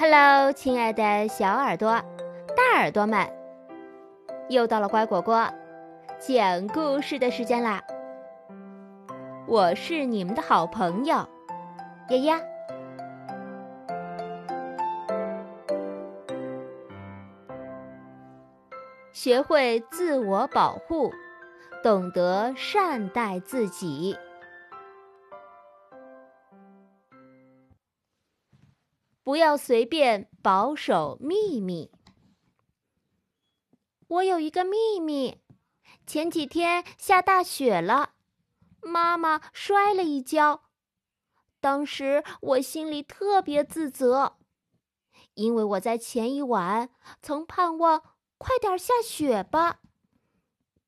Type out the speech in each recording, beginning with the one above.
Hello，亲爱的小耳朵、大耳朵们，又到了乖果果讲故事的时间啦！我是你们的好朋友丫丫。学会自我保护，懂得善待自己。不要随便保守秘密。我有一个秘密，前几天下大雪了，妈妈摔了一跤，当时我心里特别自责，因为我在前一晚曾盼望快点下雪吧，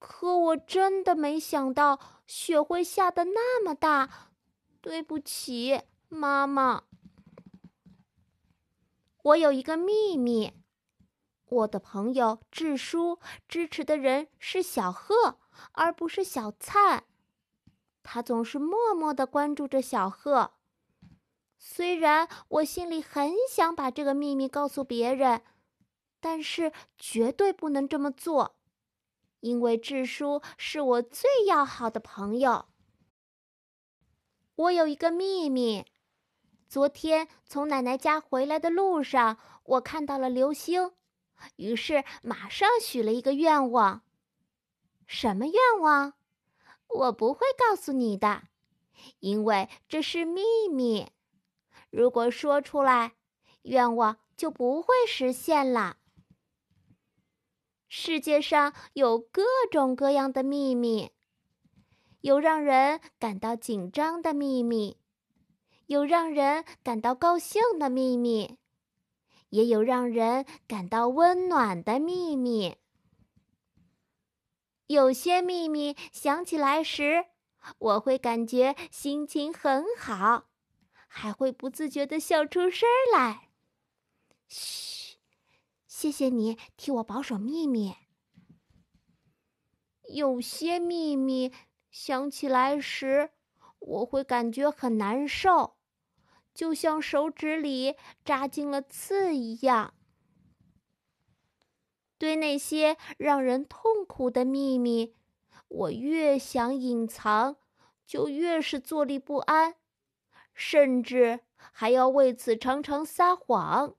可我真的没想到雪会下的那么大，对不起，妈妈。我有一个秘密，我的朋友智叔支持的人是小贺，而不是小灿。他总是默默的关注着小贺。虽然我心里很想把这个秘密告诉别人，但是绝对不能这么做，因为智叔是我最要好的朋友。我有一个秘密。昨天从奶奶家回来的路上，我看到了流星，于是马上许了一个愿望。什么愿望？我不会告诉你的，因为这是秘密。如果说出来，愿望就不会实现了。世界上有各种各样的秘密，有让人感到紧张的秘密。有让人感到高兴的秘密，也有让人感到温暖的秘密。有些秘密想起来时，我会感觉心情很好，还会不自觉的笑出声来。嘘，谢谢你替我保守秘密。有些秘密想起来时，我会感觉很难受。就像手指里扎进了刺一样。对那些让人痛苦的秘密，我越想隐藏，就越是坐立不安，甚至还要为此常常撒谎。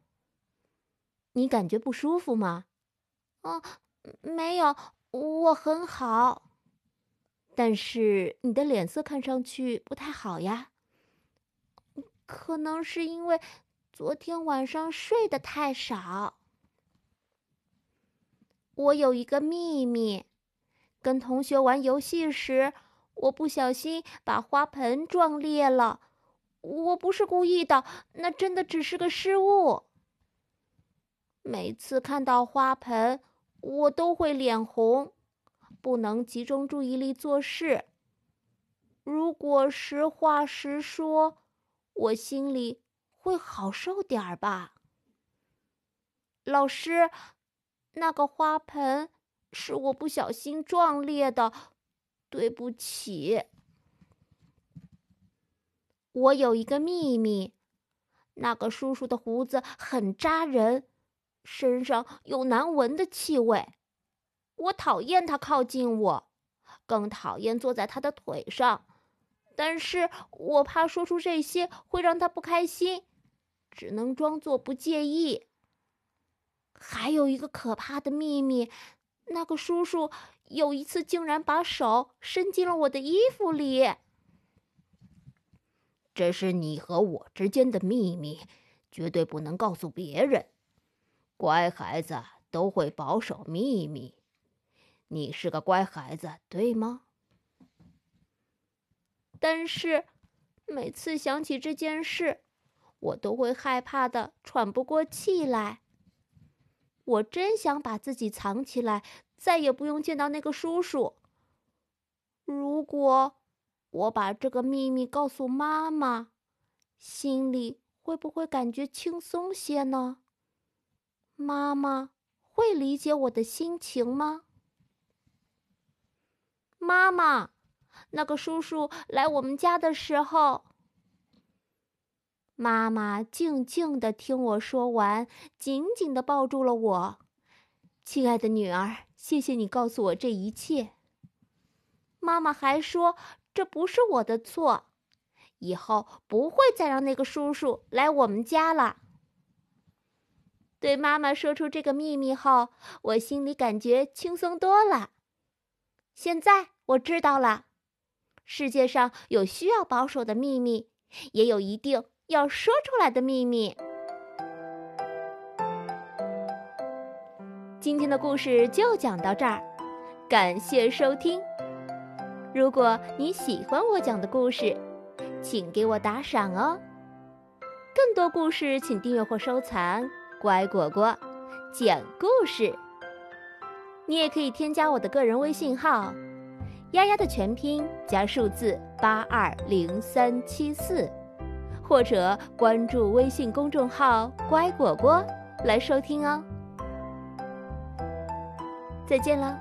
你感觉不舒服吗？哦，没有，我很好。但是你的脸色看上去不太好呀。可能是因为昨天晚上睡得太少。我有一个秘密，跟同学玩游戏时，我不小心把花盆撞裂了。我不是故意的，那真的只是个失误。每次看到花盆，我都会脸红，不能集中注意力做事。如果实话实说。我心里会好受点儿吧。老师，那个花盆是我不小心撞裂的，对不起。我有一个秘密，那个叔叔的胡子很扎人，身上有难闻的气味，我讨厌他靠近我，更讨厌坐在他的腿上。但是我怕说出这些会让他不开心，只能装作不介意。还有一个可怕的秘密，那个叔叔有一次竟然把手伸进了我的衣服里。这是你和我之间的秘密，绝对不能告诉别人。乖孩子都会保守秘密，你是个乖孩子，对吗？但是，每次想起这件事，我都会害怕的喘不过气来。我真想把自己藏起来，再也不用见到那个叔叔。如果我把这个秘密告诉妈妈，心里会不会感觉轻松些呢？妈妈会理解我的心情吗？妈妈。那个叔叔来我们家的时候，妈妈静静的听我说完，紧紧的抱住了我。亲爱的女儿，谢谢你告诉我这一切。妈妈还说，这不是我的错，以后不会再让那个叔叔来我们家了。对妈妈说出这个秘密后，我心里感觉轻松多了。现在我知道了，世界上有需要保守的秘密，也有一定要说出来的秘密。今天的故事就讲到这儿，感谢收听。如果你喜欢我讲的故事，请给我打赏哦。更多故事，请订阅或收藏。乖果果讲故事。你也可以添加我的个人微信号“丫丫”的全拼加数字八二零三七四，或者关注微信公众号“乖果果”来收听哦。再见了。